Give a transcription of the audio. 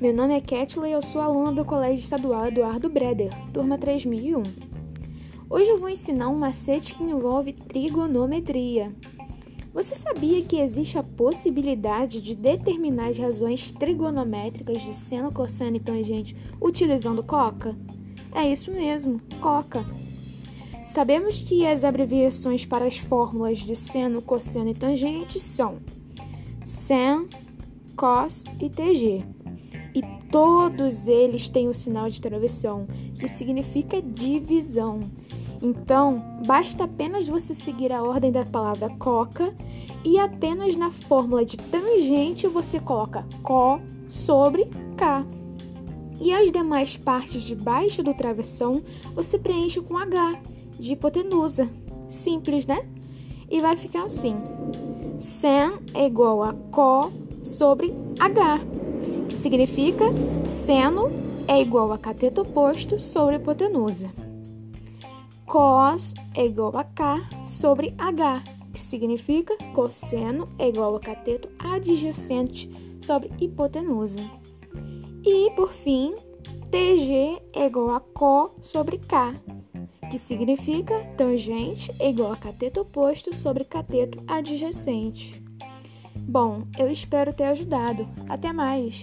Meu nome é Ketley e eu sou aluna do Colégio Estadual Eduardo Breder, turma 3001. Hoje eu vou ensinar um macete que envolve trigonometria. Você sabia que existe a possibilidade de determinar as razões trigonométricas de seno, cosseno e tangente utilizando coca? É isso mesmo, coca. Sabemos que as abreviações para as fórmulas de seno, cosseno e tangente são sen, cos e tg e todos eles têm o sinal de travessão, que significa divisão. Então, basta apenas você seguir a ordem da palavra coca e apenas na fórmula de tangente você coloca co sobre k. E as demais partes de baixo do travessão você preenche com H, de hipotenusa. Simples, né? E vai ficar assim: sen é igual a co sobre H que significa seno é igual a cateto oposto sobre hipotenusa. Cos é igual a K sobre H, que significa cosseno é igual a cateto adjacente sobre hipotenusa. E, por fim, TG é igual a CO sobre K, que significa tangente é igual a cateto oposto sobre cateto adjacente. Bom, eu espero ter ajudado. Até mais!